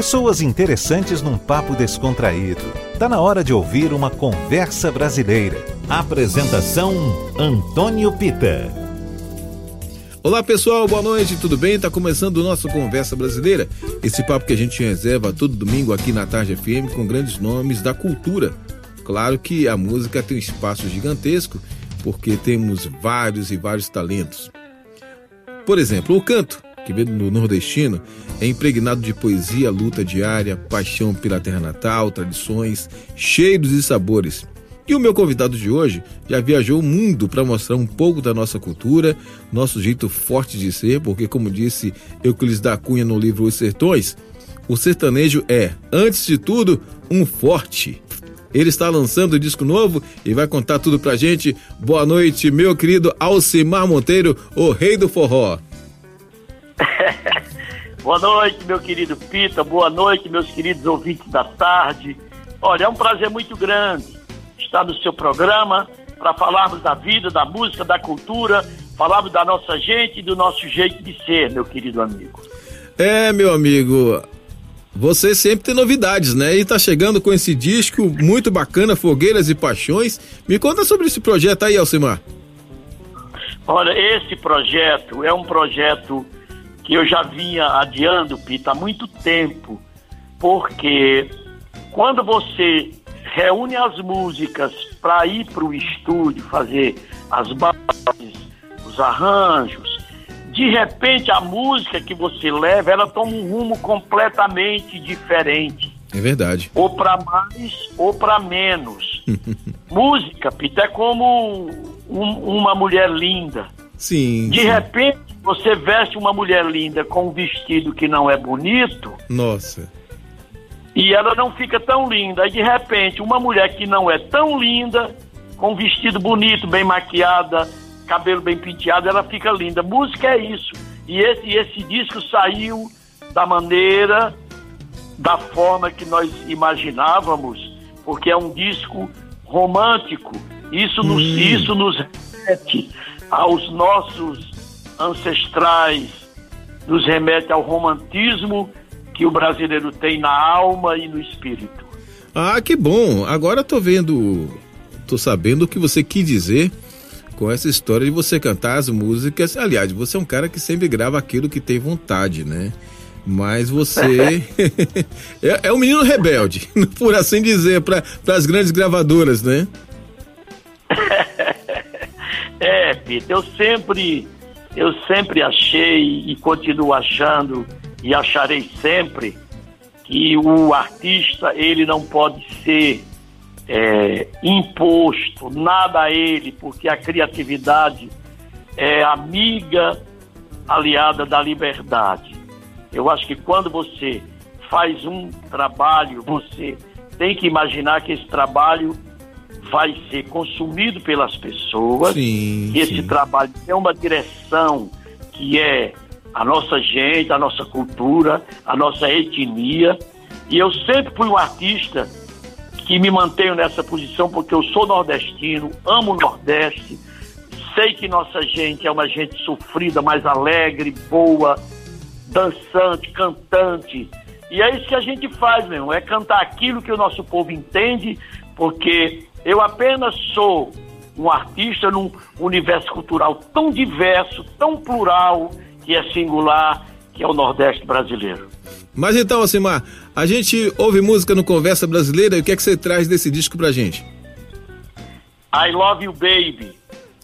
Pessoas interessantes num papo descontraído. Tá na hora de ouvir uma conversa brasileira. Apresentação Antônio Pita. Olá pessoal, boa noite, tudo bem? Tá começando o nosso Conversa Brasileira, esse papo que a gente reserva todo domingo aqui na Tarde FM com grandes nomes da cultura. Claro que a música tem um espaço gigantesco, porque temos vários e vários talentos. Por exemplo, o canto que vem do nordestino, é impregnado de poesia, luta diária, paixão pela terra natal, tradições, cheiros e sabores. E o meu convidado de hoje já viajou o mundo para mostrar um pouco da nossa cultura, nosso jeito forte de ser, porque, como disse Euclides da Cunha no livro Os Sertões, o sertanejo é, antes de tudo, um forte. Ele está lançando um disco novo e vai contar tudo pra gente. Boa noite, meu querido Alcimar Monteiro, o rei do forró. Boa noite, meu querido Pita. Boa noite, meus queridos ouvintes da tarde. Olha, é um prazer muito grande estar no seu programa para falarmos da vida, da música, da cultura, falarmos da nossa gente e do nosso jeito de ser, meu querido amigo. É, meu amigo. Você sempre tem novidades, né? E tá chegando com esse disco muito bacana, Fogueiras e Paixões. Me conta sobre esse projeto aí, Alcimar. Olha, esse projeto é um projeto que eu já vinha adiando, Pita, há muito tempo, porque quando você reúne as músicas para ir para o estúdio fazer as bases, os arranjos, de repente a música que você leva, ela toma um rumo completamente diferente. É verdade. Ou para mais ou para menos. música, Pita, é como um, uma mulher linda. Sim. De sim. repente você veste uma mulher linda com um vestido que não é bonito. Nossa. E ela não fica tão linda. Aí de repente, uma mulher que não é tão linda, com um vestido bonito, bem maquiada, cabelo bem penteado, ela fica linda. Música é isso. E esse, esse disco saiu da maneira, da forma que nós imaginávamos, porque é um disco romântico. Isso nos, hum. isso nos remete aos nossos ancestrais, nos remete ao romantismo que o brasileiro tem na alma e no espírito. Ah, que bom! Agora tô vendo, tô sabendo o que você quis dizer com essa história de você cantar as músicas. Aliás, você é um cara que sempre grava aquilo que tem vontade, né? Mas você é, é um menino rebelde, por assim dizer, para as grandes gravadoras, né? é, Peter, eu sempre eu sempre achei e continuo achando e acharei sempre que o artista ele não pode ser é, imposto nada a ele, porque a criatividade é amiga aliada da liberdade. Eu acho que quando você faz um trabalho, você tem que imaginar que esse trabalho vai ser consumido pelas pessoas. Sim, e esse sim. trabalho tem uma direção que é a nossa gente, a nossa cultura, a nossa etnia. E eu sempre fui um artista que me mantenho nessa posição porque eu sou nordestino, amo o Nordeste, sei que nossa gente é uma gente sofrida, mais alegre, boa, dançante, cantante. E é isso que a gente faz, meu, é cantar aquilo que o nosso povo entende, porque eu apenas sou um artista num universo cultural tão diverso, tão plural, que é singular, que é o Nordeste brasileiro. Mas então, Alcimar, a gente ouve música no Conversa Brasileira e o que é que você traz desse disco pra gente? I Love You Baby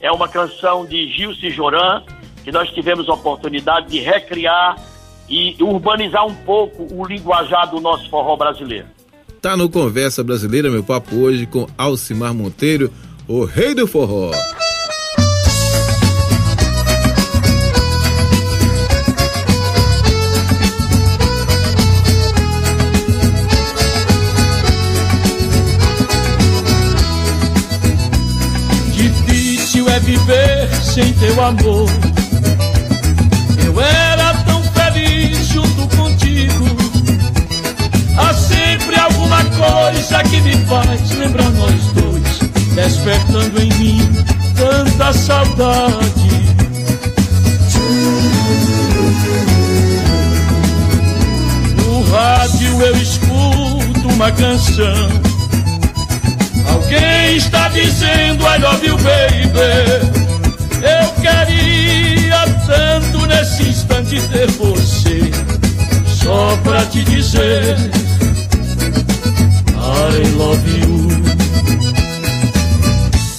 é uma canção de Gilce Joran que nós tivemos a oportunidade de recriar e urbanizar um pouco o linguajar do nosso forró brasileiro. Tá no Conversa Brasileira, meu papo hoje com Alcimar Monteiro, o rei do forró. Difícil é viver sem teu amor. Eu era coisa que me faz lembrar nós dois, despertando em mim tanta saudade. No rádio canção. Alguém está dizendo I love you, baby. Eu queria tanto nesse instante ter você, só pra te dizer I love you.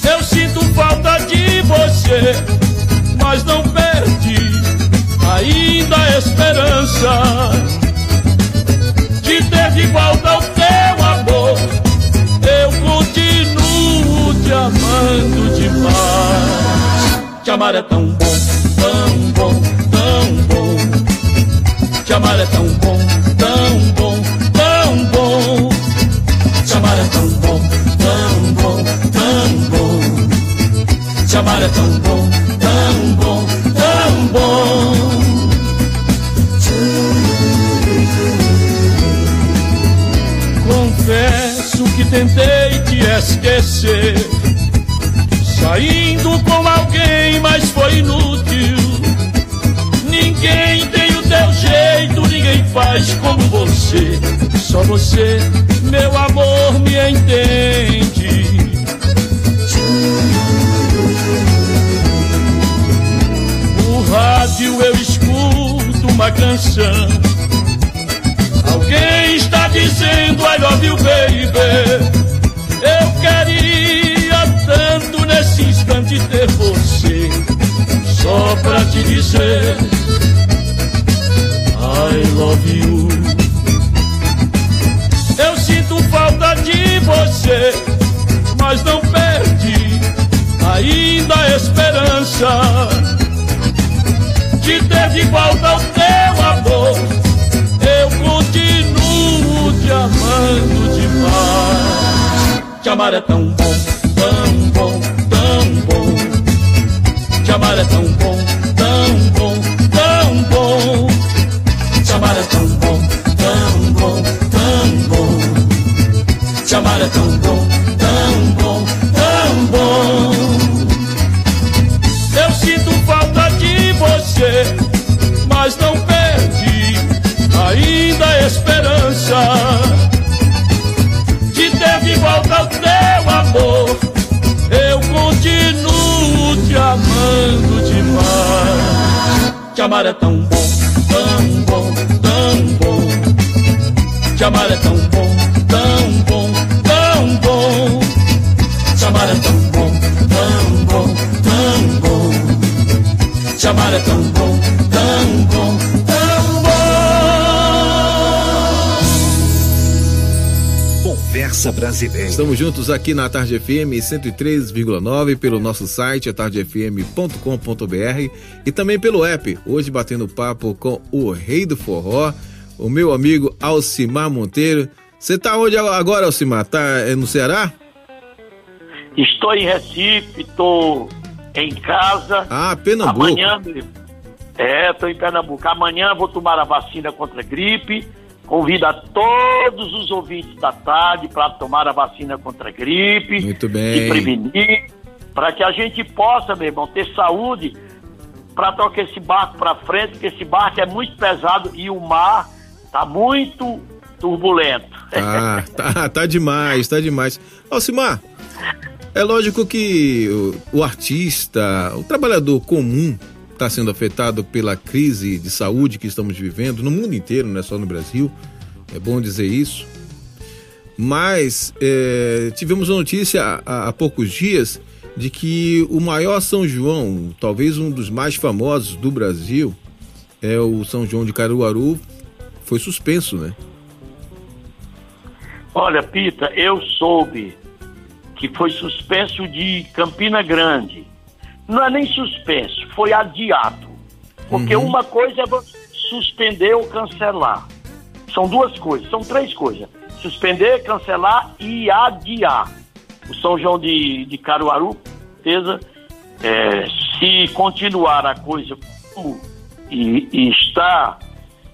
Eu sinto falta de você, mas não perdi ainda a esperança de ter de volta o teu amor. Eu continuo te amando demais. Te amar é tão bom, tão bom, tão bom. Te amar é tão bom, tão bom, tão bom, tão bom. Confesso que tentei te esquecer, saindo com alguém, mas foi inútil. Ninguém tem o teu jeito, ninguém faz como você. Só você, meu amor, me entende. Rádio eu escuto uma canção. Alguém está dizendo I love you, baby. Eu queria tanto nesse instante ter você, só pra te dizer I love you. Eu sinto falta de você, mas não perdi ainda a esperança de ter de volta o teu amor. Eu continuo te amando demais. Te amar é tão bom, tão bom, tão bom. Te amar é tão bom, Estamos juntos aqui na Tarde FM 103,9 pelo nosso site atardefm.com.br e também pelo app. Hoje batendo papo com o Rei do Forró, o meu amigo Alcimar Monteiro. Você tá onde agora, Alcimar? Tá é, no Ceará? Estou em Recife, estou em casa. Ah, Pernambuco. Amanhã, é, estou em Pernambuco. Amanhã vou tomar a vacina contra a gripe. Convido a todos os ouvintes da tarde para tomar a vacina contra a gripe. Muito bem. Se prevenir, para que a gente possa, meu irmão, ter saúde para tocar esse barco para frente, porque esse barco é muito pesado e o mar está muito turbulento. Ah, tá, tá demais, tá demais. Alcimar, é lógico que o, o artista, o trabalhador comum está sendo afetado pela crise de saúde que estamos vivendo no mundo inteiro, não é só no Brasil. É bom dizer isso. Mas é, tivemos a notícia há, há poucos dias de que o maior São João, talvez um dos mais famosos do Brasil, é o São João de Caruaru, foi suspenso, né? Olha, Pita, eu soube que foi suspenso de Campina Grande. Não é nem suspenso, foi adiado. Porque Uhum. uma coisa é você suspender ou cancelar. São duas coisas, são três coisas. Suspender, cancelar e adiar. O São João de, de Caruaru, certeza, é, se continuar a coisa como e, e está,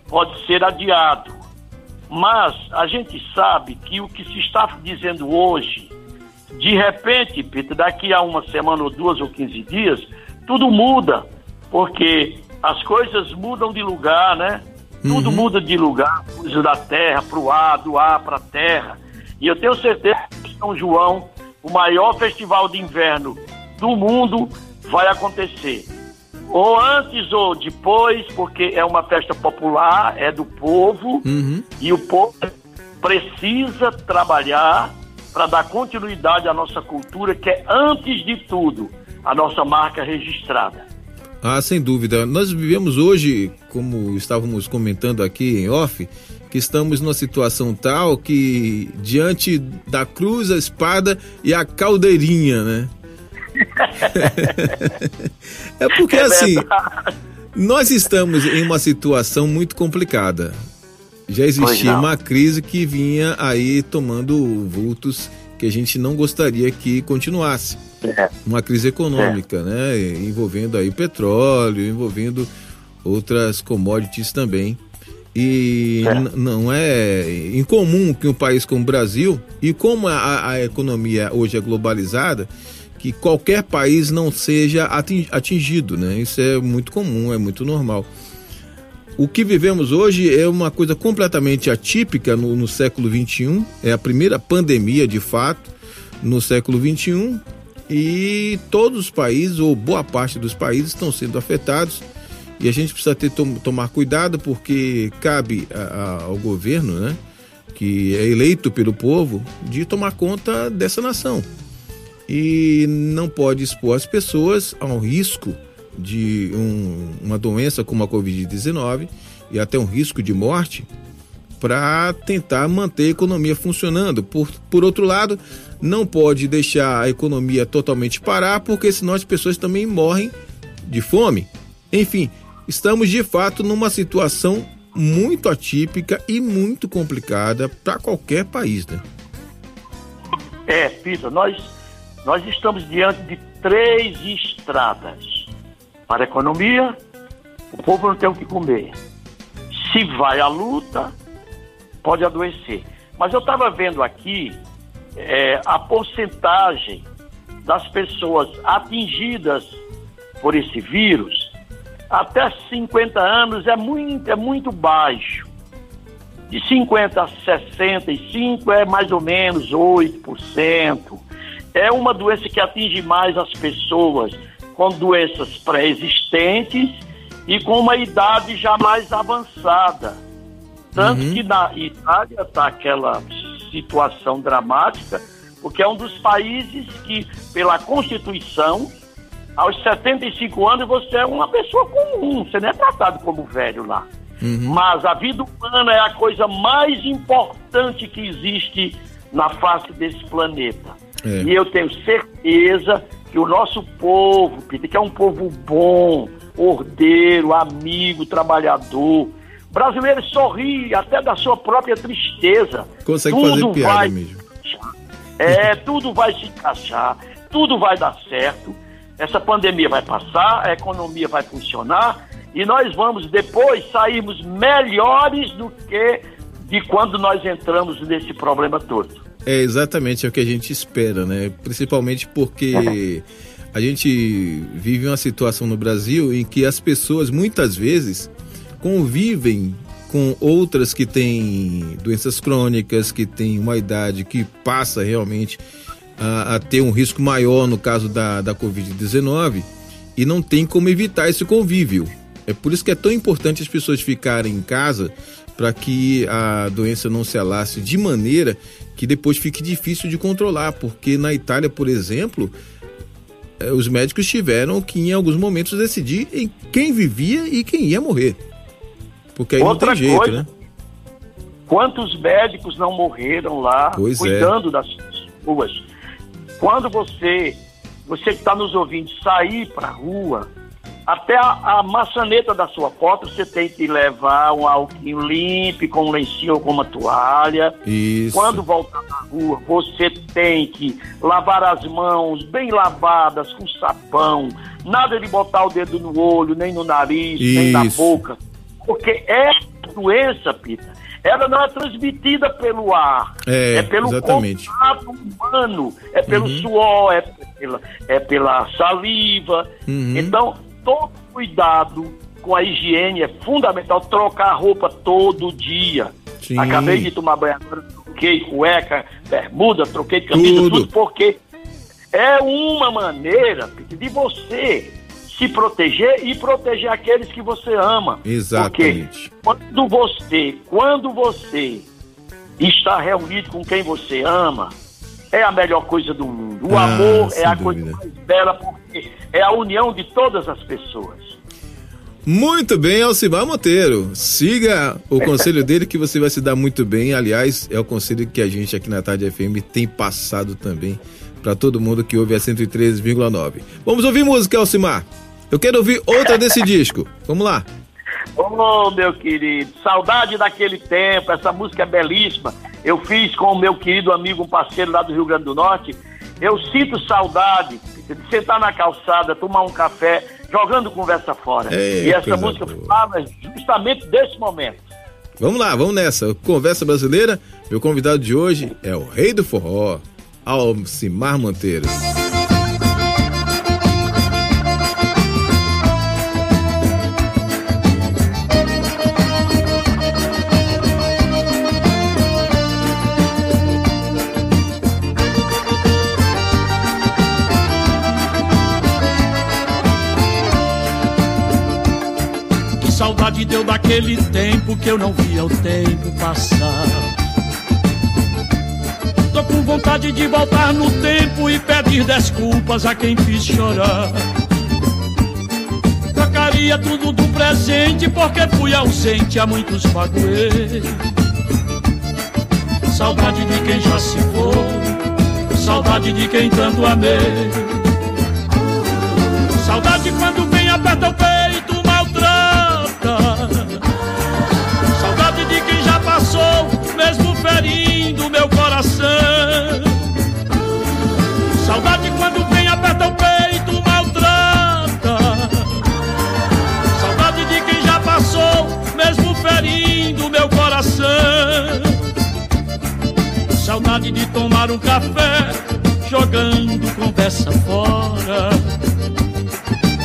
pode ser adiado. Mas a gente sabe que o que se está dizendo hoje, de repente, Peter, daqui a uma semana ou duas ou quinze dias, tudo muda, porque as coisas mudam de lugar, né? Tudo muda de lugar, coisa da terra para o ar, do ar para a terra. E eu tenho certeza que São João, o maior festival de inverno do mundo, vai acontecer. Ou antes ou depois, porque é uma festa popular, é do povo, Uhum. e o povo precisa trabalhar para dar continuidade à nossa cultura, que é, antes de tudo, a nossa marca registrada. Ah, sem dúvida. Nós vivemos hoje, como estávamos comentando aqui em off, que estamos numa situação tal que diante da cruz, a espada e a caldeirinha, né? é porque assim, verdade. nós estamos em uma situação muito complicada. Já existia uma crise que vinha aí tomando vultos que a gente não gostaria que continuasse É. uma crise econômica, né? Envolvendo aí petróleo, envolvendo outras commodities também. E É. não é incomum que um país como o Brasil, e como a, a economia hoje é globalizada, que qualquer país não seja atin- atingido, né? Isso é muito comum, é muito normal. O que vivemos hoje é uma coisa completamente atípica no, no século XXI, é a primeira pandemia de fato no século XXI e todos os países, ou boa parte dos países, estão sendo afetados. E a gente precisa ter, tom- tomar cuidado porque cabe a- a- ao governo, né, que é eleito pelo povo, de tomar conta dessa nação. E não pode expor as pessoas ao risco de um- uma doença como a Covid-19 e até um risco de morte para tentar manter a economia funcionando. Por, por outro lado, não pode deixar a economia totalmente parar, porque senão as pessoas também morrem de fome. Enfim, estamos de fato numa situação muito atípica e muito complicada para qualquer país, né? É, Pita, nós, nós estamos diante de três estradas. Para a economia, o povo não tem o que comer. Se vai à luta, pode adoecer. Mas eu estava vendo aqui é, a porcentagem das pessoas atingidas por esse vírus até 50 anos é muito, é muito baixo. De 50 a 65 é mais ou menos 8%. É uma doença que atinge mais as pessoas com doenças pré-existentes e com uma idade já mais avançada. Tanto Uhum. que na Itália está aquela situação dramática, porque é um dos países que, pela Constituição, aos 75 anos você é uma pessoa comum, você não é tratado como velho lá. Mas a vida humana é a coisa mais importante que existe na face desse planeta. É. E eu tenho certeza que o nosso povo, Peter, que é um povo bom, ordeiro, amigo, trabalhador, brasileiro sorri até da sua própria tristeza. Consegue Tudo fazer piada vai mesmo. é, tudo vai se encaixar, tudo vai dar certo. Essa pandemia vai passar, a economia vai funcionar e nós vamos depois sairmos melhores do que de quando nós entramos nesse problema todo. É exatamente é o que a gente espera, né? Principalmente porque a gente vive uma situação no Brasil em que as pessoas muitas vezes convivem com outras que têm doenças crônicas, que têm uma idade que passa realmente a, a ter um risco maior no caso da, da Covid-19 e não tem como evitar esse convívio. É por isso que é tão importante as pessoas ficarem em casa para que a doença não se alastre de maneira que depois fique difícil de controlar, porque na Itália, por exemplo, eh, os médicos tiveram que em alguns momentos decidir em quem vivia e quem ia morrer. Porque aí Outra não tem jeito, coisa, né? Quantos médicos não morreram lá Pois é. cuidando das pessoas? Quando você, você que está nos ouvindo, sair para a rua, até a, a maçaneta da sua porta você tem que levar um alquinho limpo, com um lencinho ou com uma toalha. Isso. Quando voltar na rua, você tem que lavar as mãos bem lavadas, com sabão. Nada de botar o dedo no olho, nem no nariz, nem na Isso. boca. Porque essa doença, Pita, ela não é transmitida pelo ar. É, pelo exatamente. contato humano. É pelo Uhum. suor, é pela, é pela saliva. Uhum. Então, todo cuidado com a higiene é fundamental. Trocar a roupa todo dia. Sim. Acabei de tomar banho agora, troquei cueca, bermuda, troquei camisa, tudo, tudo porque é uma maneira de você se proteger e proteger aqueles que você ama. Exatamente. Porque quando você, quando você está reunido com quem você ama, é a melhor coisa do mundo. O ah, amor é a dúvida. coisa mais bela porque é a união de todas as pessoas. Muito bem, Alcimar Monteiro. Siga o conselho dele que você vai se dar muito bem. Aliás, é o conselho que a gente aqui na Tarde FM tem passado também para todo mundo que ouve a 113,9. Vamos ouvir música, Alcimar. Eu quero ouvir outra desse disco. Vamos lá. Ô, oh, meu querido, saudade daquele tempo, essa música é belíssima. Eu fiz com o meu querido amigo, um parceiro lá do Rio Grande do Norte. Eu sinto saudade de sentar na calçada, tomar um café, jogando conversa fora. Ei, e essa música boa. fala justamente desse momento. Vamos lá, vamos nessa. Conversa brasileira. Meu convidado de hoje é o Rei do Forró, Alcimar Monteiro. Daquele tempo que eu não via o tempo passar Tô com vontade de voltar no tempo e pedir desculpas a quem fiz chorar. Trocaria tudo do presente porque fui ausente a muitos magoei. Saudade de quem já se foi, saudade de quem tanto amei. Saudade quando vem aperta o peito, Saudade de tomar um café, jogando conversa fora.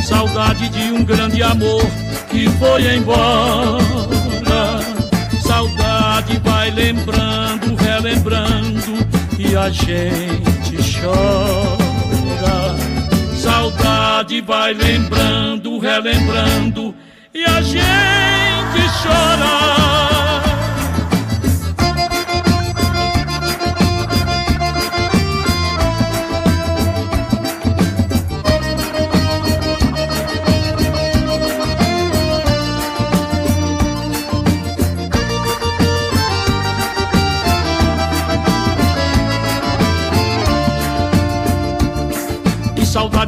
Saudade de um grande amor que foi embora. Saudade vai lembrando, relembrando e a gente chora. Saudade vai lembrando, relembrando e a gente chora.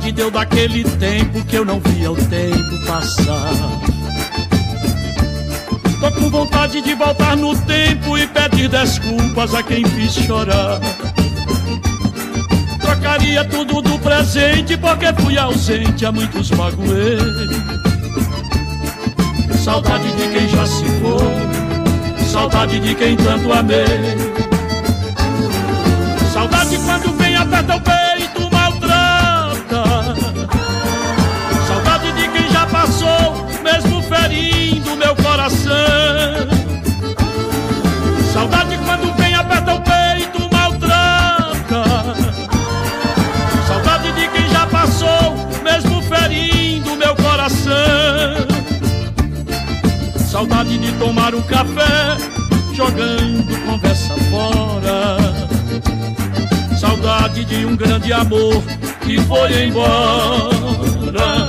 Saudade deu daquele tempo que eu não via o tempo passar. Tô com vontade de voltar no tempo e pedir desculpas a quem fiz chorar. Trocaria tudo do presente porque fui ausente a muitos magoei. Saudade de quem já se foi, saudade de quem tanto amei. Saudade de tomar um café, jogando conversa fora. Saudade de um grande amor que foi embora.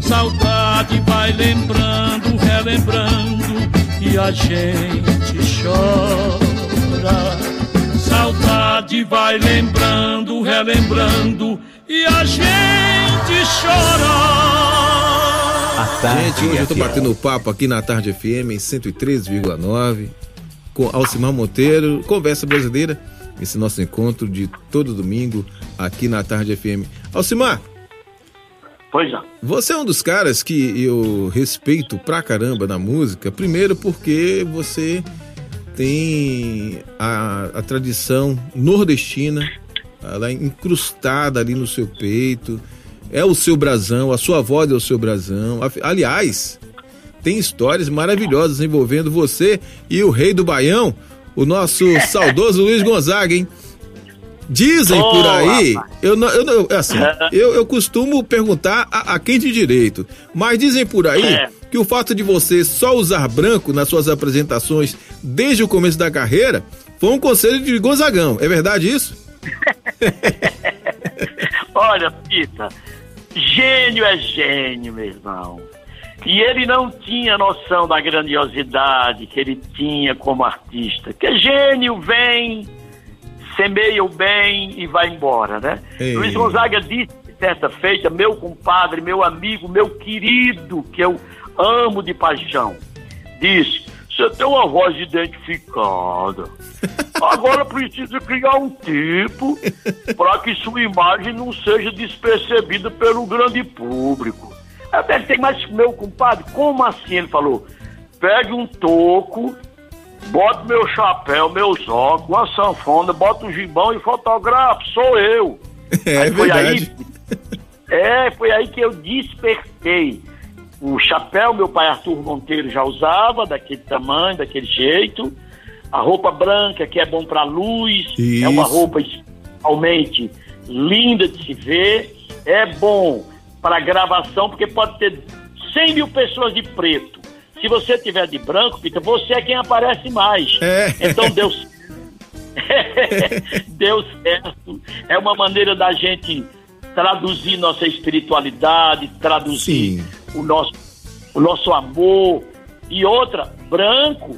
Saudade vai lembrando, relembrando e a gente chora. Saudade vai lembrando, relembrando e a gente chora. Gente, hoje eu tô batendo papo aqui na Tarde FM em 103,9 com Alcimar Monteiro, Conversa Brasileira, esse nosso encontro de todo domingo aqui na Tarde FM. Alcimar, Pois é. Você é um dos caras que eu respeito pra caramba na música, primeiro porque você tem a, a tradição nordestina, ela é incrustada ali no seu peito, é o seu brasão, a sua voz é o seu brasão. Aliás, tem histórias maravilhosas envolvendo você e o rei do Baião, o nosso saudoso Luiz Gonzaga, hein? Dizem por aí, eu não, eu não, assim, eu, eu costumo perguntar a, a, quem de direito, mas dizem por aí é. que o fato de você só usar branco nas suas apresentações desde o começo da carreira foi um conselho de Gonzagão, é verdade isso? Olha, Pita, gênio é gênio, meu irmão. E ele não tinha noção da grandiosidade que ele tinha como artista. Que gênio vem, semeia o bem e vai embora, né? Ei. Luiz Gonzaga disse certa feita, meu compadre, meu amigo, meu querido, que eu amo de paixão, disse, você tem uma voz identificada. Agora precisa criar um tipo para que sua imagem não seja despercebida pelo grande público. Até tem mais meu compadre, como assim? Ele falou: pegue um toco, bota meu chapéu, meus óculos, uma sanfona, bota um gibão e fotógrafo, sou eu. É, aí foi verdade. aí. É, foi aí que eu despertei. O chapéu, meu pai Arthur Monteiro já usava, daquele tamanho, daquele jeito. A roupa branca, que é bom para luz, Isso. é uma roupa especialmente linda de se ver. É bom para gravação, porque pode ter 100 mil pessoas de preto. Se você tiver de branco, Pita, você é quem aparece mais. É. Então Deus deu certo. É uma maneira da gente traduzir nossa espiritualidade, traduzir o nosso, o nosso amor. E outra, branco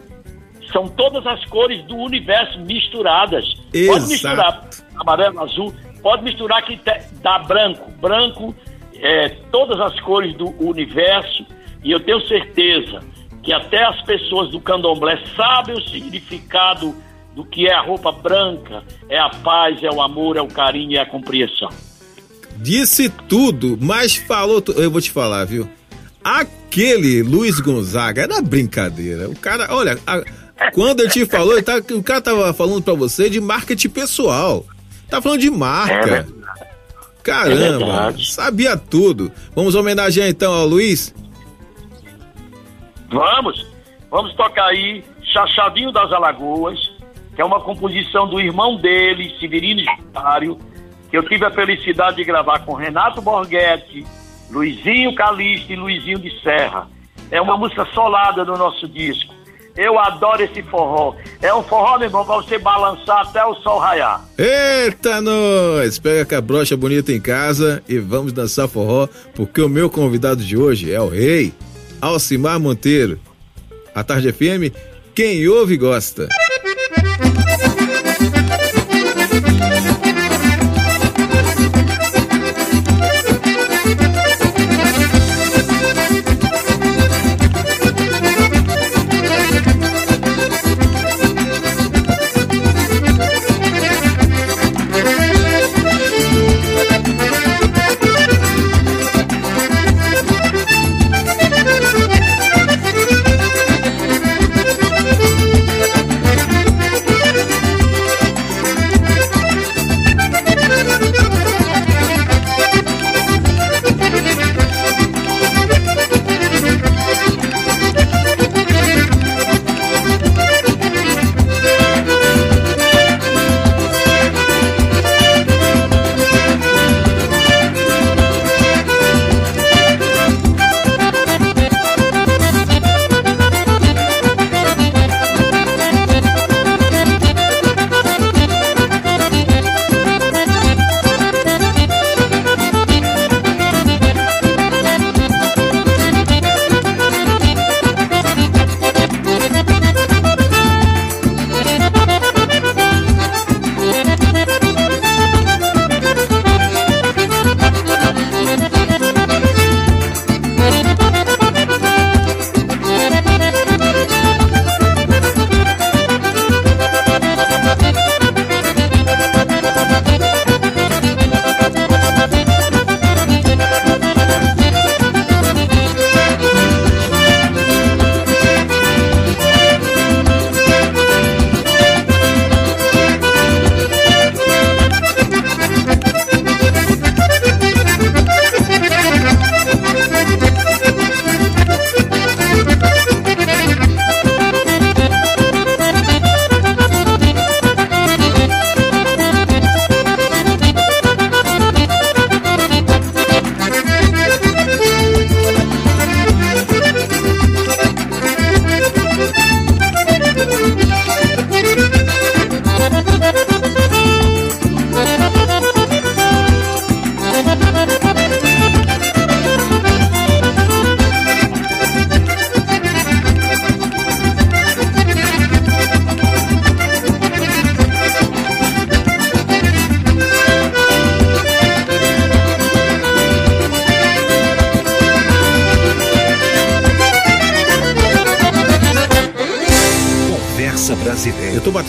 são todas as cores do universo misturadas. Exato. Pode misturar amarelo, azul, pode misturar que dá branco. Branco é, todas as cores do universo e eu tenho certeza que até as pessoas do candomblé sabem o significado do que é a roupa branca, é a paz, é o amor, é o carinho e é a compreensão. Disse tudo, mas falou. Eu vou te falar, viu? Aquele Luiz Gonzaga era brincadeira. O cara, olha, a, quando ele te falou, tá, o cara tava falando para você de marketing pessoal. Tá falando de marca. É Caramba, é sabia tudo. Vamos homenagear então ao Luiz? Vamos, vamos tocar aí Chachadinho das Alagoas, que é uma composição do irmão dele, Severino Estário, que eu tive a felicidade de gravar com Renato Borghetti, Luizinho Calixto e Luizinho de Serra. É uma música solada no nosso disco. Eu adoro esse forró. É um forró, meu irmão, pra você balançar até o sol raiar. Eita, nós! Pega a cabrocha bonita em casa e vamos dançar forró, porque o meu convidado de hoje é o rei, Alcimar Monteiro. A Tarde FM, quem ouve gosta.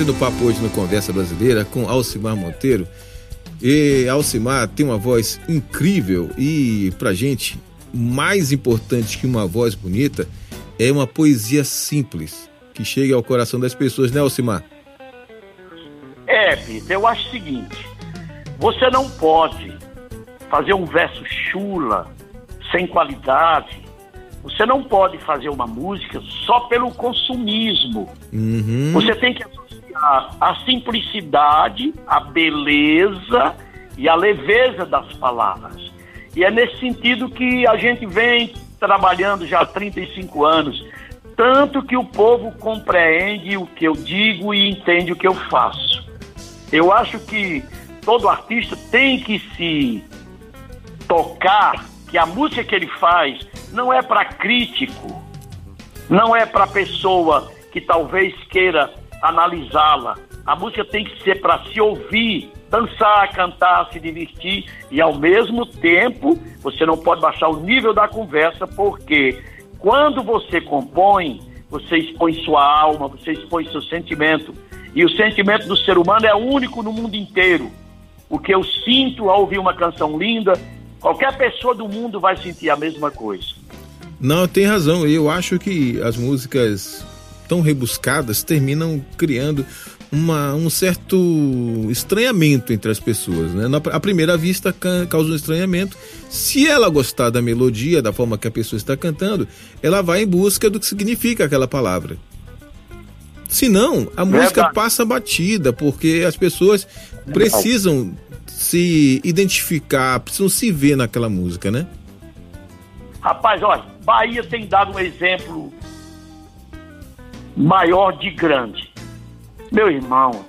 Batendo papo hoje no Conversa Brasileira com Alcimar Monteiro. E Alcimar tem uma voz incrível e pra gente, mais importante que uma voz bonita é uma poesia simples que chega ao coração das pessoas, né, Alcimar? É, Peter, eu acho o seguinte: você não pode fazer um verso chula, sem qualidade. Você não pode fazer uma música só pelo consumismo. Uhum. Você tem que a simplicidade, a beleza e a leveza das palavras. E é nesse sentido que a gente vem trabalhando já há 35 anos. Tanto que o povo compreende o que eu digo e entende o que eu faço. Eu acho que todo artista tem que se tocar que a música que ele faz não é para crítico, não é para pessoa que talvez queira analisá-la. A música tem que ser para se ouvir, dançar, cantar, se divertir e ao mesmo tempo você não pode baixar o nível da conversa porque quando você compõe, você expõe sua alma, você expõe seu sentimento. E o sentimento do ser humano é único no mundo inteiro. O que eu sinto ao ouvir uma canção linda, qualquer pessoa do mundo vai sentir a mesma coisa. Não, tem razão. Eu acho que as músicas tão rebuscadas terminam criando uma, um certo estranhamento entre as pessoas. Né? Na, à primeira vista causa um estranhamento. Se ela gostar da melodia, da forma que a pessoa está cantando, ela vai em busca do que significa aquela palavra. Se não, a música Verdade. passa batida, porque as pessoas precisam se identificar, precisam se ver naquela música, né? Rapaz, olha, Bahia tem dado um exemplo maior de grande. Meu irmão,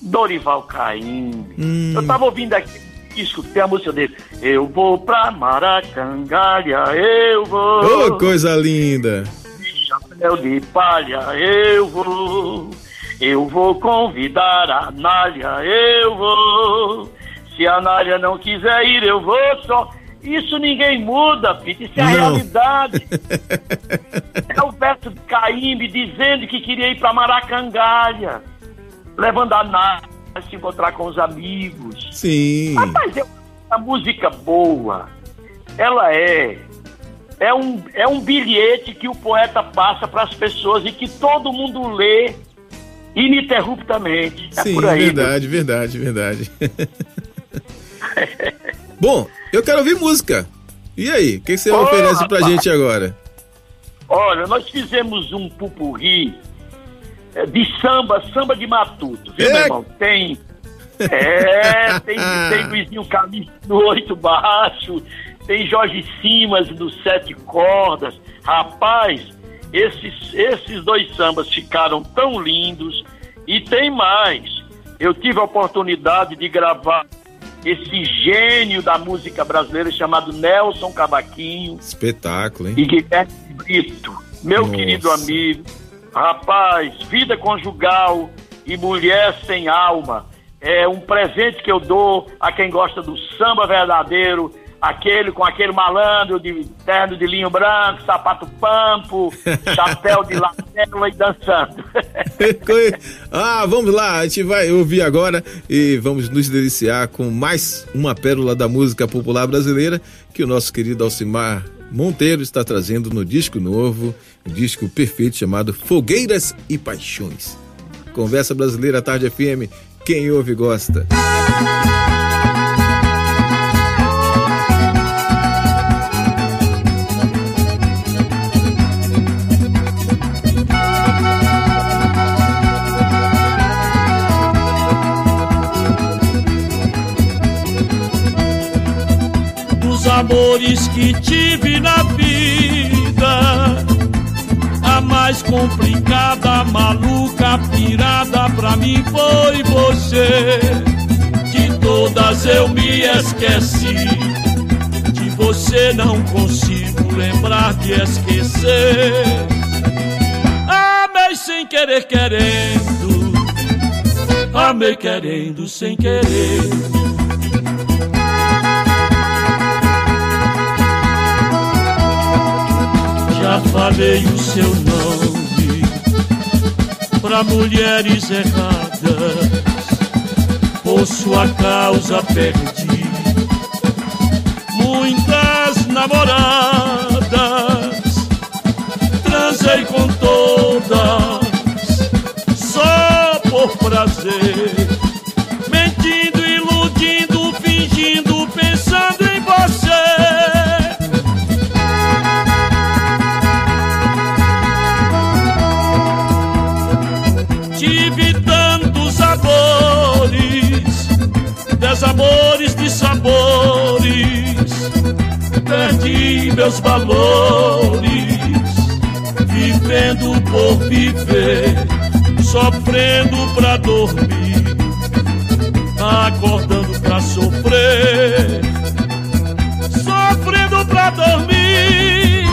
Dorival Caim. Hum. Eu tava ouvindo aqui disco, tem a música dele. Eu vou pra Maracangalha, eu vou. Oh, coisa linda! Chapéu de palha, eu vou. Eu vou convidar a Nália, eu vou. Se a Nália não quiser ir, eu vou só. Isso ninguém muda, Pita. Isso é a não. realidade. é o verso de Caímbe dizendo que queria ir para Maracangalha, levando a se encontrar com os amigos. Sim. Rapaz, é a música boa, ela é é um, é um bilhete que o poeta passa para as pessoas e que todo mundo lê ininterruptamente. É Sim, verdade, verdade, verdade. Bom, eu quero ouvir música. E aí, o que, você oh, oferece pra rapaz. gente agora? Olha, nós fizemos um pupurri é, de samba, samba de matuto, viu, é... meu irmão? Tem. É, tem, tem Luizinho Caminho no oito baixo, tem Jorge Simas no sete cordas. Rapaz, esses, esses dois sambas ficaram tão lindos. E tem mais. Eu tive a oportunidade de gravar esse gênio da música brasileira chamado Nelson Cavaquinho. Espetáculo, hein? E Guilherme Brito, meu Nossa. querido amigo. Rapaz, vida conjugal e mulher sem alma. É um presente que eu dou a quem gosta do samba verdadeiro aquele com aquele malandro de terno de linho branco, sapato pampo, chapéu de lapela e dançando. ah, vamos lá, a gente vai ouvir agora e vamos nos deliciar com mais uma pérola da música popular brasileira que o nosso querido Alcimar Monteiro está trazendo no disco novo, um disco perfeito chamado Fogueiras e Paixões. Conversa Brasileira Tarde FM, quem ouve gosta. Amores que tive na vida. A mais complicada, maluca, pirada pra mim foi você. De todas eu me esqueci. De você não consigo lembrar de esquecer. Amei sem querer, querendo. Amei querendo sem querer. Já falei o seu nome para mulheres erradas, por sua causa perdi muitas namoradas, transei com todas, só por prazer, perdi meus valores, vivendo por viver, sofrendo pra dormir, acordando pra sofrer, sofrendo pra dormir,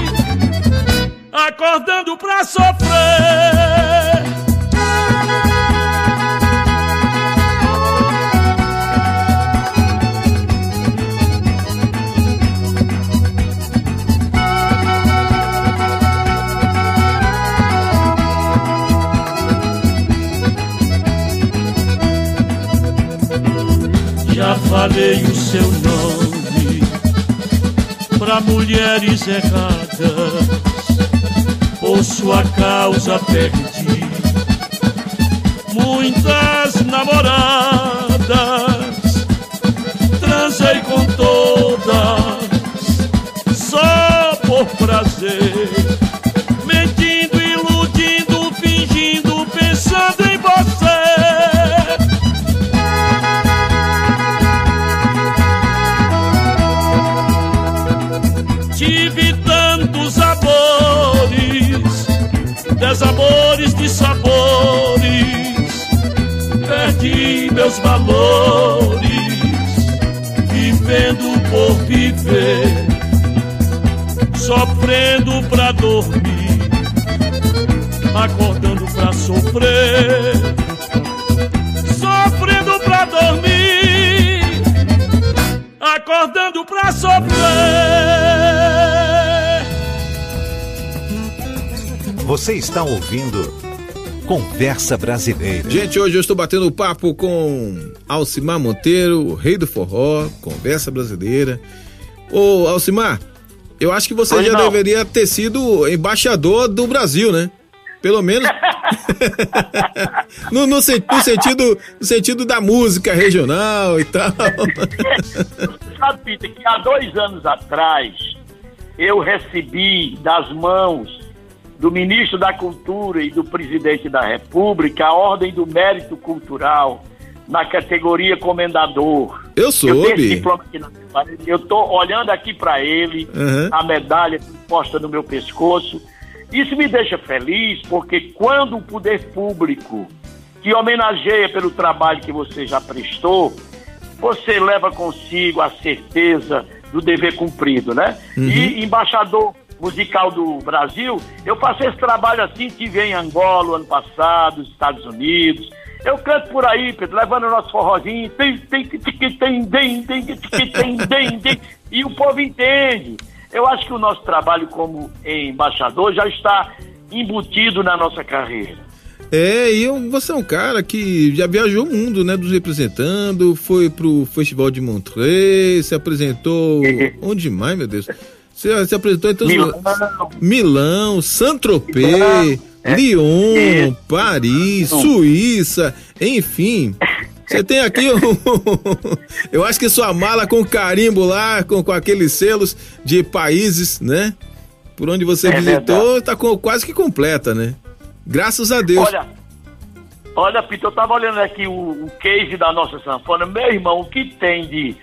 acordando pra sofrer. Falei o seu nome pra mulheres erradas, por sua causa perdi muitas namoradas, sofrendo pra dormir, acordando pra sofrer. Você está ouvindo Conversa Brasileira. Gente, hoje eu estou batendo papo com Alcimar Monteiro, o rei do forró, conversa brasileira. Ô, Alcimar, eu acho que você Oi, já irmão. deveria ter sido embaixador do Brasil, né? Pelo menos. no, no sen- no sentido, no sentido da música regional e tal. Sabe, Peter, que há dois anos atrás eu recebi das mãos do ministro da Cultura e do presidente da República a Ordem do Mérito Cultural na categoria Comendador. Eu soube. Eu estou olhando aqui para ele, Uhum. a medalha posta no meu pescoço. Isso me deixa feliz porque quando o poder público te homenageia pelo trabalho que você já prestou, você leva consigo a certeza do dever cumprido, né? E embaixador musical do Brasil, eu faço esse trabalho assim, tive em Angola ano passado, nos Estados Unidos. Eu canto por aí, Pedro, levando o nosso forrozinho, tem, tem, tem, tem, tem, tem, tem, tem, tem, tem, tem, e o povo entende. Eu acho que o nosso trabalho como embaixador já está embutido na nossa carreira. É, e eu- você é um cara que já viajou o mundo, né? Dos representando, foi pro Festival de Montreux, se apresentou. Onde mais, meu Deus? Você se apresentou em todos os Milão. Milão, Saint-Tropez, é. Lyon, Isso. Paris, Suíça, enfim. Você tem aqui um, Eu acho que sua mala com carimbo lá, com, com aqueles selos de países, né? Por onde você É visitou, tá com, quase que completa, né? Graças a Deus. Olha, olha, Pito, eu tava olhando aqui o, o case da nossa sanfona. Meu irmão, o que tem de,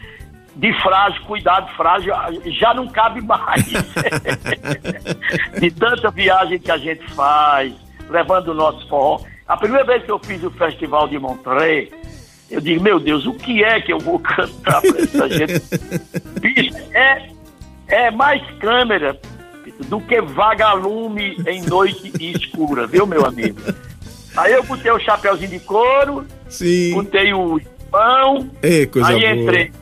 de frágil, cuidado frágil, já não cabe mais. de tanta viagem que a gente faz, levando o nosso forró. A primeira vez que eu fiz o Festival de Montreux, eu digo, meu Deus, o que é que eu vou cantar pra essa gente? Bicho, é, é mais câmera do que vagalume em noite escura, viu, meu amigo? Aí eu botei o chapeuzinho de couro, Sim. botei o pão, É, coisa aí boa. entrei.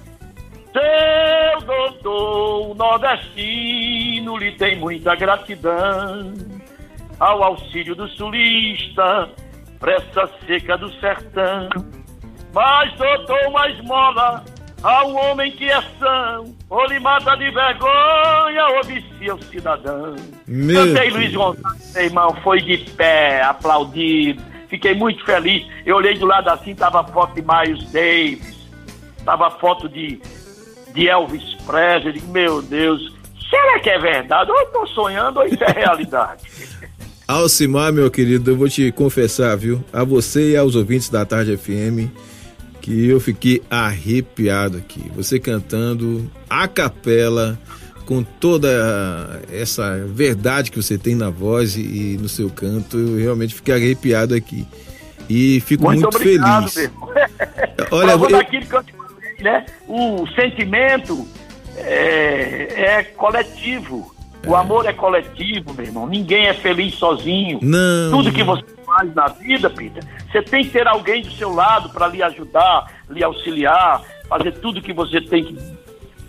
Seu doutor nordestino lhe tem muita gratidão ao auxílio do sulista pra essa seca do sertão. Mas doutor uma esmola a um homem que é são, ou lhe mata de vergonha, ou vicia o cidadão. Meu Cantei Luiz Gonçalves, meu irmão, foi de pé, aplaudido. Fiquei muito feliz. Eu olhei do lado assim, tava a foto de Miles Davis, tava a foto de, de Elvis Presley. Eu digo, meu Deus, será que é verdade? Ou eu tô sonhando ou isso é realidade? Alcimar, meu querido, eu vou te confessar, viu? A você e aos ouvintes da Tarde FM, que eu fiquei arrepiado aqui. Você cantando a capela, com toda essa verdade que você tem na voz e, no seu canto, eu realmente fiquei arrepiado aqui. E fico muito, muito obrigado, feliz. Olha, eu... daquilo que eu te falei, né? O sentimento é, é coletivo. O amor é coletivo, meu irmão. Ninguém é feliz sozinho. Não. Tudo que você faz na vida, Peter, você tem que ter alguém do seu lado para lhe ajudar, lhe auxiliar, fazer tudo que você tem que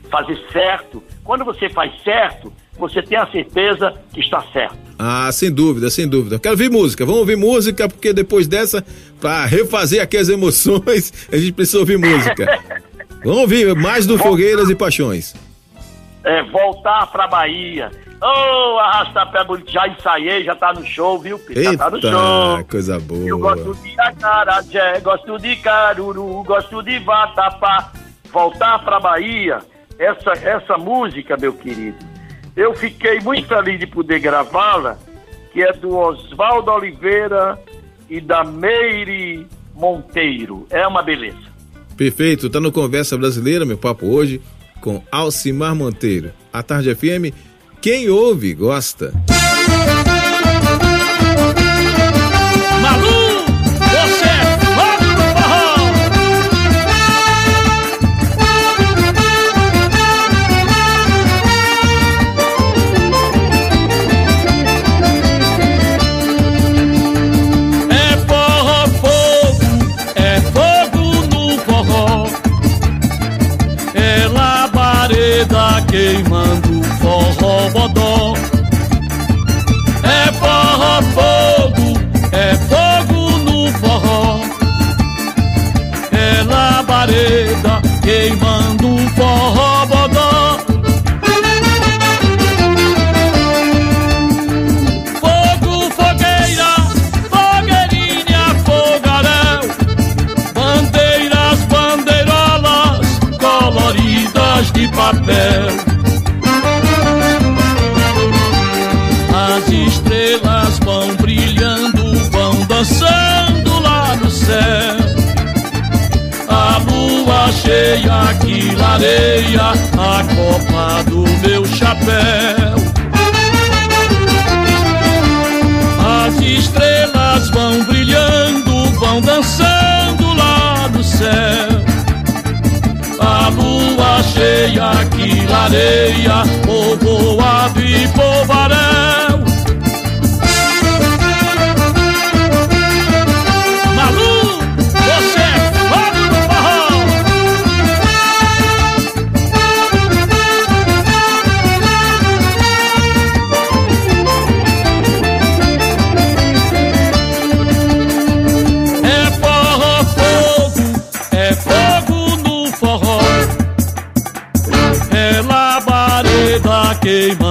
fazer certo. Quando você faz certo, você tem a certeza que está certo. Ah, sem dúvida, sem dúvida. Quero ouvir música. Vamos ouvir música, porque depois dessa, para refazer aqui as emoções, a gente precisa ouvir música. Vamos ouvir mais do Fogueiras e Paixões. É, voltar pra Bahia. Ô, oh, arrasta-pé bonito, já ensaiei, já tá no show, viu, Já tá no show. coisa boa. Eu gosto de acarajé, gosto de caruru, gosto de vatapá. Voltar pra Bahia, essa, essa música, meu querido, eu fiquei muito feliz de poder gravá-la, que é do Oswaldo Oliveira e da Meire Monteiro. É uma beleza. Perfeito, tá no Conversa Brasileira, meu papo hoje, com Alcimar Monteiro. A Tarde FM quem ouve, gosta. queima.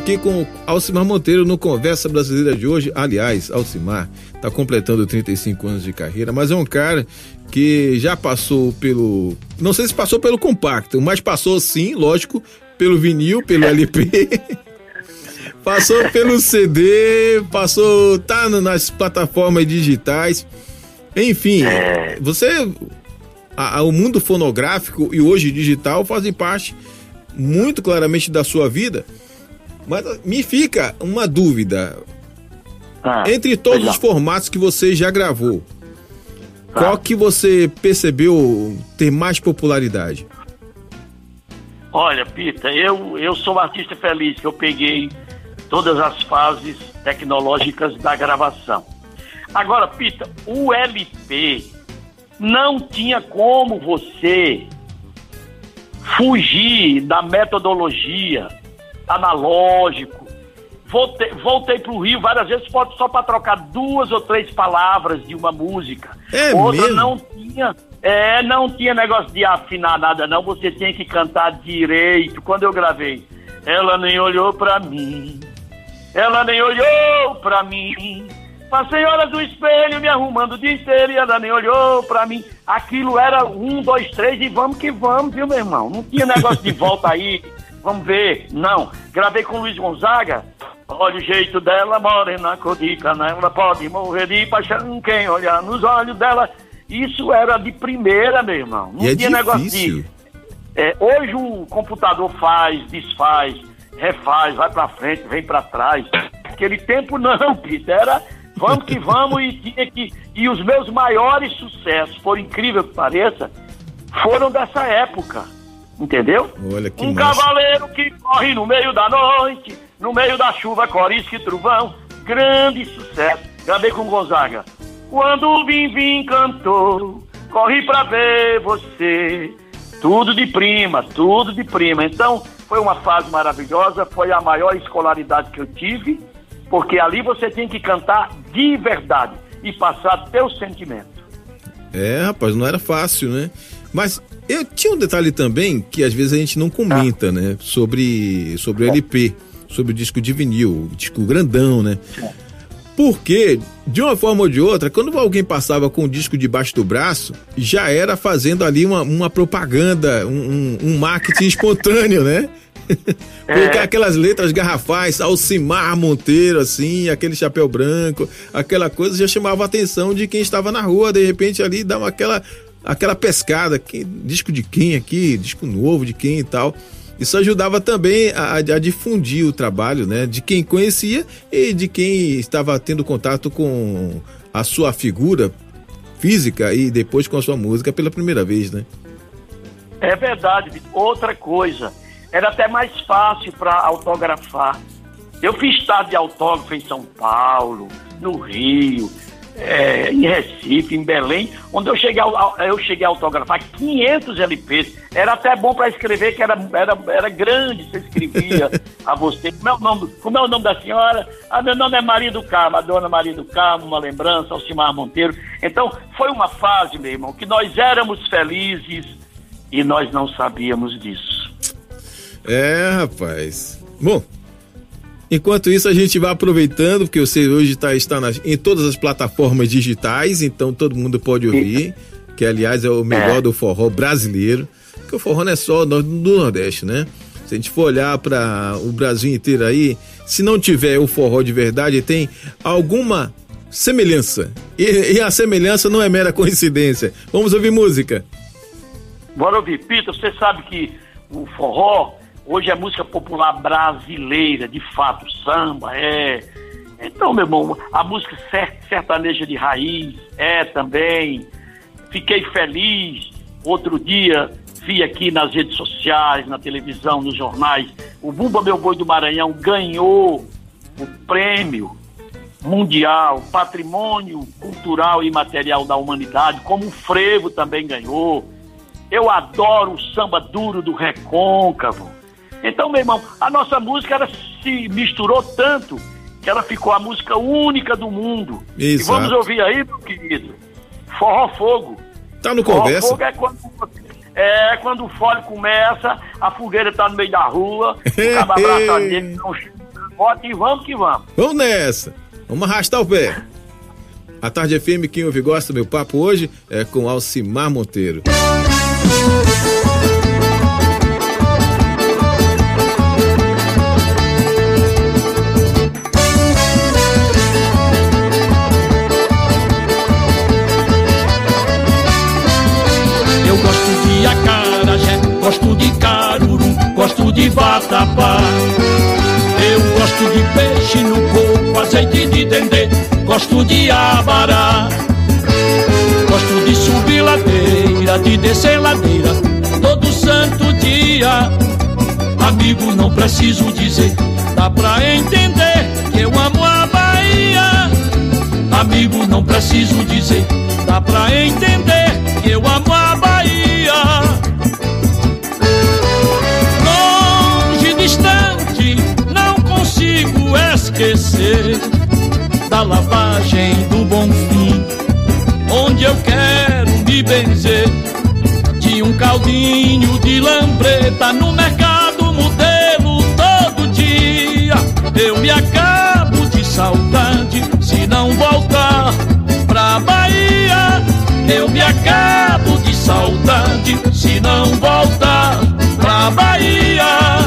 Aqui com o Alcimar Monteiro no Conversa Brasileira de hoje. Aliás, Alcimar tá completando 35 anos de carreira, mas é um cara que já passou pelo. Não sei se passou pelo compacto, mas passou sim, lógico, pelo vinil, pelo LP. passou pelo CD, passou. tá nas plataformas digitais. Enfim, você. A, a, o mundo fonográfico e hoje digital fazem parte muito claramente da sua vida. Mas me fica uma dúvida. Ah, Entre todos os formatos que você já gravou, Ah. qual que você percebeu ter mais popularidade? Olha, Pita, eu, eu sou um artista feliz que eu peguei todas as fases tecnológicas da gravação. Agora, Pita, o LP não tinha como você fugir da metodologia analógico. Voltei, voltei para o Rio várias vezes pode- só para trocar duas ou três palavras de uma música. É Outra mesmo? não tinha, é, não tinha negócio de afinar nada, não. Você tinha que cantar direito. Quando eu gravei, ela nem olhou pra mim, ela nem olhou pra mim. Passei horas no espelho me arrumando o dia inteiro e ela nem olhou pra mim. Aquilo era um, dois, três e vamos que vamos, viu, meu irmão? Não tinha negócio de volta aí, vamos ver. Não. Gravei com o Luiz Gonzaga. Olha o jeito dela, morena, cor de canela, pode morrer de paixão quem olhar nos olhos dela. Isso era de primeira, meu irmão. Não e é tinha negócio difícil. de. É, hoje o computador faz, desfaz, refaz, vai pra frente, vem pra trás. Aquele tempo não, Peter, era vamos que vamos e tinha que. E os meus maiores sucessos, por incrível que pareça, foram dessa época. Entendeu? Olha que um massa. cavaleiro que corre no meio da noite, no meio da chuva, corisca e trovão. Grande sucesso. Gravei com Gonzaga. Quando o Bim cantou, corri pra ver você. Tudo de prima, tudo de prima. Então, foi uma fase maravilhosa, foi a maior escolaridade que eu tive, porque ali você tinha que cantar de verdade e passar teu sentimento. É, rapaz, não era fácil, né? Mas eu tinha um detalhe também que às vezes a gente não comenta, né? Sobre, sobre o LP, sobre o disco de vinil, o disco grandão, né? Porque, de uma forma ou de outra, quando alguém passava com o disco debaixo do braço, já era fazendo ali uma, uma propaganda, um, um- um marketing espontâneo, né? Porque É. aquelas letras garrafais, Alcimar Monteiro, assim, aquele chapéu branco, aquela coisa já chamava a atenção de quem estava na rua, de repente ali dava aquela, aquela pescada, que, disco de quem aqui, disco novo de quem e tal. Isso ajudava também a, a difundir o trabalho, né? De quem conhecia e de quem estava tendo contato com a sua figura física e depois com a sua música pela primeira vez, né? É verdade, outra coisa, era até mais fácil para autografar. Eu fiz estado de autógrafo em São Paulo, no Rio, é, em Recife, em Belém, onde eu cheguei, a- eu cheguei a autografar 500 LPs. Era até bom para escrever, que era, era, era grande, você escrevia a você. Como é, o nome, como é o nome da senhora? Ah, meu nome é Maria do Carmo, a dona Maria do Carmo, uma lembrança, Alcimar Monteiro. Então, foi uma fase, meu irmão, que nós éramos felizes e nós não sabíamos disso. É, rapaz. Bom, enquanto isso a gente vai aproveitando, porque você hoje tá, está nas- em todas as plataformas digitais, então todo mundo pode ouvir, que aliás é o melhor É. do forró brasileiro, porque o forró não é só do do Nordeste, né? Se a gente for olhar para o Brasil inteiro aí, se não tiver o forró de verdade, tem alguma semelhança. E, e a semelhança não é mera coincidência. Vamos ouvir música. Bora ouvir. Pita, você sabe que o forró hoje é música popular brasileira, de fato, samba, é. Então, meu irmão, a música sertaneja de raiz é também. Fiquei feliz. Outro dia vi aqui nas redes sociais, na televisão, nos jornais, o Bumba Meu Boi do Maranhão ganhou o prêmio mundial, patrimônio cultural e material da humanidade, como o frevo também ganhou. Eu adoro o samba duro do recôncavo. Então, meu irmão, a nossa música ela se misturou tanto que ela ficou a música única do mundo. Exato. E vamos ouvir aí, meu querido, Forró Fogo. Tá no Forró conversa? Fogo é quando, é quando o fole começa, a fogueira tá no meio da rua, o cabo abraçado dele, não bota e vamos que vamos. Vamos nessa. Vamos arrastar o pé. A Tarde FM, quem ouve gosta, meu papo hoje é com Alcimar Monteiro. Gosto de caruru, gosto de vatapá. Eu gosto de peixe no coco, azeite de dendê, gosto de abará. Gosto de subir ladeira, de descer ladeira, todo santo dia. Amigo, não preciso dizer, dá pra entender que eu amo a Bahia. Amigo, não preciso dizer, dá pra entender que eu amo a Bahia. Esquecer da lavagem do bom fim, onde eu quero me benzer. De um caldinho de lambreta no mercado modelo todo dia. Eu me acabo de saudade se não voltar pra Bahia. Eu me acabo de saudade se não voltar pra Bahia.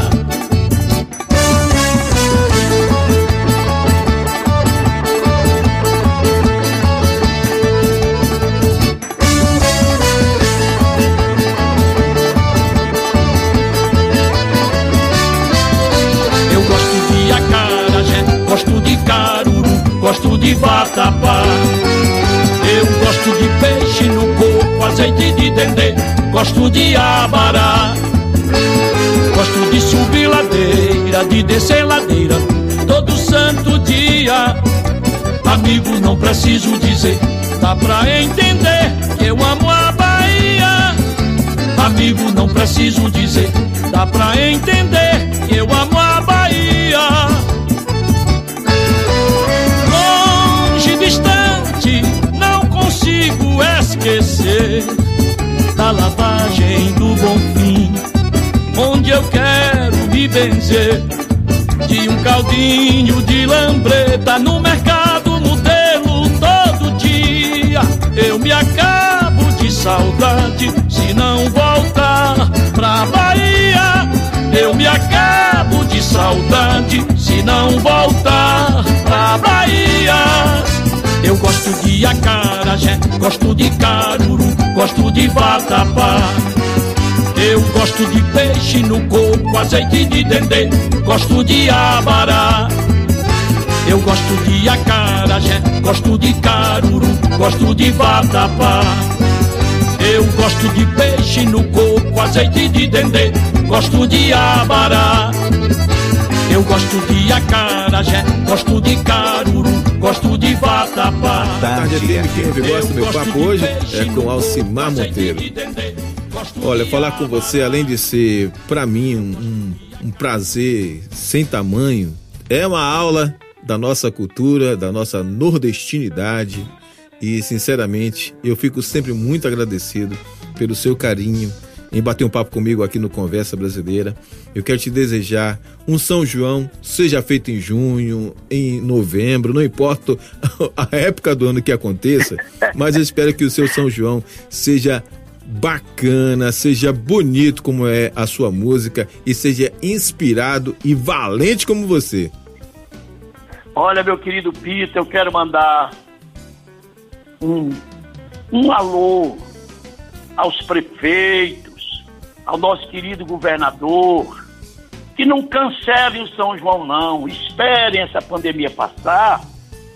De vatapá. Eu gosto de peixe no coco, azeite de dendê, gosto de abará. Gosto de subir ladeira, de descer ladeira, todo santo dia. Amigo, não preciso dizer, dá pra entender que eu amo a Bahia. Amigo, não preciso dizer, dá pra entender que eu amo a Bahia. Do bom fim, onde eu quero me benzer. De um caldinho de lambreta no mercado modelo todo dia. Eu me acabo de saudade se não voltar pra Bahia. Eu me acabo de saudade se não voltar pra Bahia. Eu gosto de acarajé, gosto de caruru, gosto de vatapá. Eu gosto de peixe no coco, azeite de dendê, gosto de abará. Eu gosto de acarajé, gosto de caruru, gosto de vatapá. Eu gosto de peixe no coco, azeite de dendê, gosto de abará. Eu gosto de acarajé, gosto de caruru, gosto de vatapá. Tarde FM, quem gosta, meu papo hoje é com Alcimar Monteiro. Olha, falar com você, além de ser, pra mim, um, um- um prazer sem tamanho, é uma aula da nossa cultura, da nossa nordestinidade. E, sinceramente, eu fico sempre muito agradecido pelo seu carinho em bater um papo comigo aqui no Conversa Brasileira. Eu quero te desejar um São João, seja feito em junho, em novembro, não importa a época do ano que aconteça, mas eu espero que o seu São João seja bacana, seja bonito como é a sua música e seja inspirado e valente como você. Olha, meu querido Peter, eu quero mandar um, um alô aos prefeitos, ao nosso querido governador, que não cancelem o São João, não. Esperem essa pandemia passar,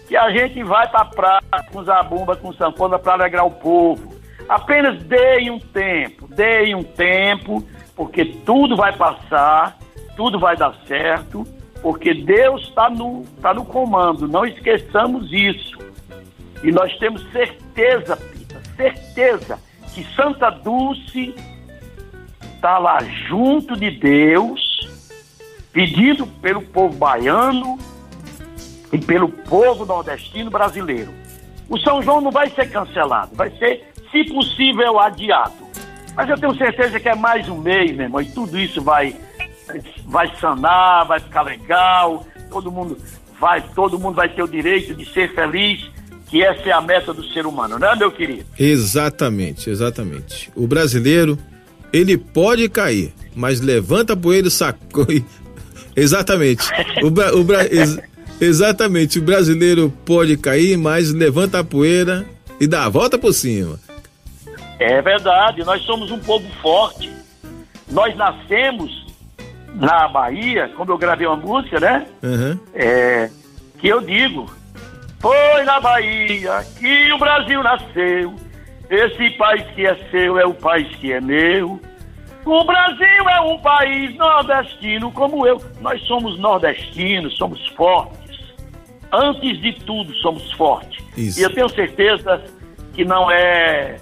que a gente vai para a praia com zabumba, com sanfona para alegrar o povo. Apenas deem um tempo, deem um tempo, porque tudo vai passar, tudo vai dar certo, porque Deus está no, tá no comando, não esqueçamos isso. E nós temos certeza, Pita, certeza, que Santa Dulce está lá junto de Deus, pedindo pelo povo baiano e pelo povo nordestino brasileiro. O São João não vai ser cancelado, vai ser, se possível, adiado. Mas eu tenho certeza que é mais um mês, meu irmão, e tudo isso vai, vai sanar, vai ficar legal, todo mundo vai, todo mundo vai ter o direito de ser feliz, que essa é a meta do ser humano, né, meu querido? Exatamente, exatamente. O brasileiro, ele pode cair, mas levanta a poeira e sacou. Exatamente. O, o, ex, exatamente. O brasileiro pode cair, mas levanta a poeira e dá a volta por cima. É verdade, nós somos um povo forte. Nós nascemos na Bahia, como eu gravei uma música, né? Uhum. É, que eu digo, foi na Bahia que o Brasil nasceu. Esse país que é seu é o país que é meu. O Brasil é um país nordestino como eu. Nós somos nordestinos, somos fortes. Antes de tudo, somos fortes. Isso. E eu tenho certeza que não é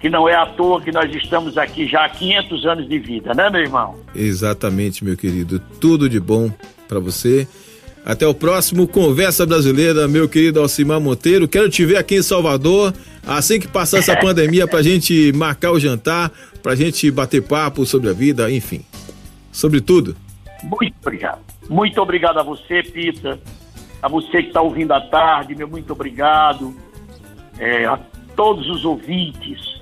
que não é à toa que nós estamos aqui já há 500 anos de vida, né, meu irmão? Exatamente, meu querido. Tudo de bom para você. Até o próximo Conversa Brasileira, meu querido Alcimar Monteiro. Quero te ver aqui em Salvador, assim que passar essa pandemia, pra gente marcar o jantar, pra gente bater papo sobre a vida, enfim. Sobre tudo. Muito obrigado. Muito obrigado a você, Pita. A você que está ouvindo à tarde, meu muito obrigado. É, a todos os ouvintes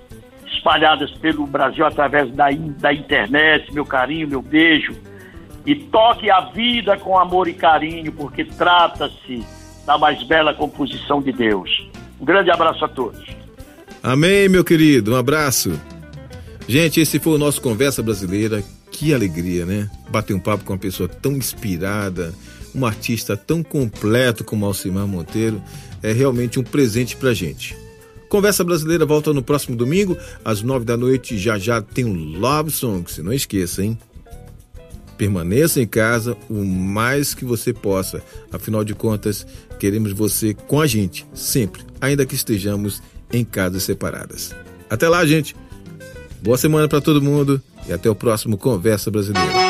espalhadas pelo Brasil através da, da internet, meu carinho, meu beijo. E toque a vida com amor e carinho, porque trata-se da mais bela composição de Deus. Um grande abraço a todos. Amém, meu querido. Um abraço. Gente, esse foi o nosso Conversa Brasileira. Que alegria, né? Bater um papo com uma pessoa tão inspirada, um artista tão completo como Alcimar Monteiro. É realmente um presente pra gente. Conversa Brasileira volta no próximo domingo, às nove da noite. Já já tem um Love Songs, não esqueça, hein? Permaneça em casa o mais que você possa. Afinal de contas, queremos você com a gente, sempre, ainda que estejamos em casas separadas. Até lá, gente. Boa semana para todo mundo e até o próximo Conversa Brasileira.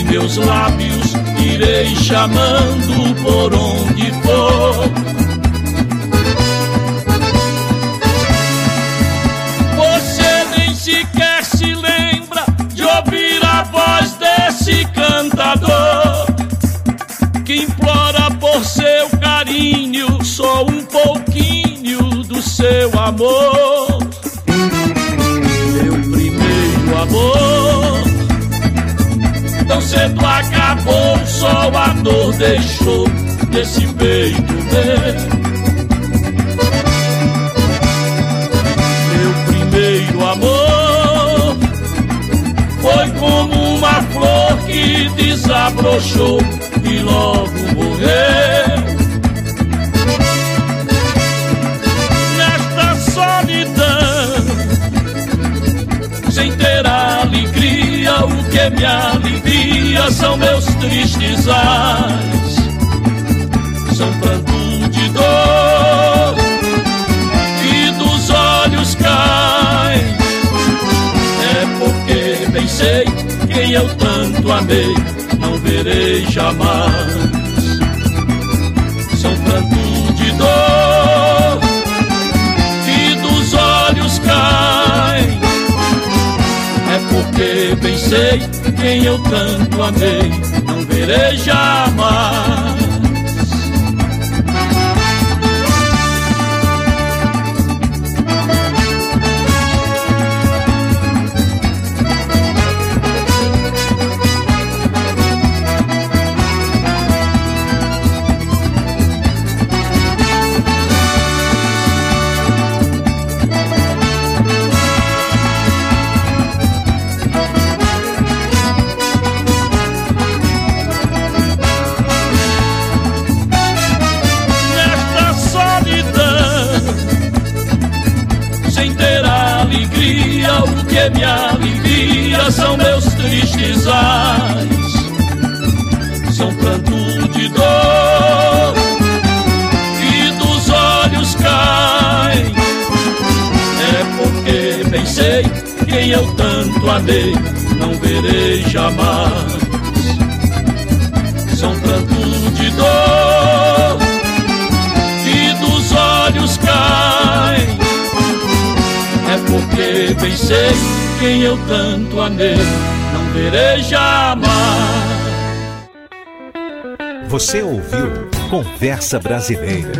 em meus lábios, irei chamando por onde for. cantador que implora por seu carinho só um pouquinho do seu amor. Meu primeiro amor, cedo acabou, só a dor deixou desse peito meu. Meu primeiro amor foi como uma flor que desabrochou e logo morreu. Nesta solidão, sem ter alegria, o que me alivia dias são meus tristes ais, são pranto de dor que dos olhos cai. É porque bem sei quem eu tanto amei, não verei jamais. Porque bem sei quem eu tanto amei, não verei jamais. Ais, são pranto de dor que dos olhos cai. É porque bem sei quem eu tanto amei, não verei jamais. São pranto de dor que dos olhos cai é porque bem sei quem eu tanto amei, verei jamais. Você ouviu Conversa Brasileira.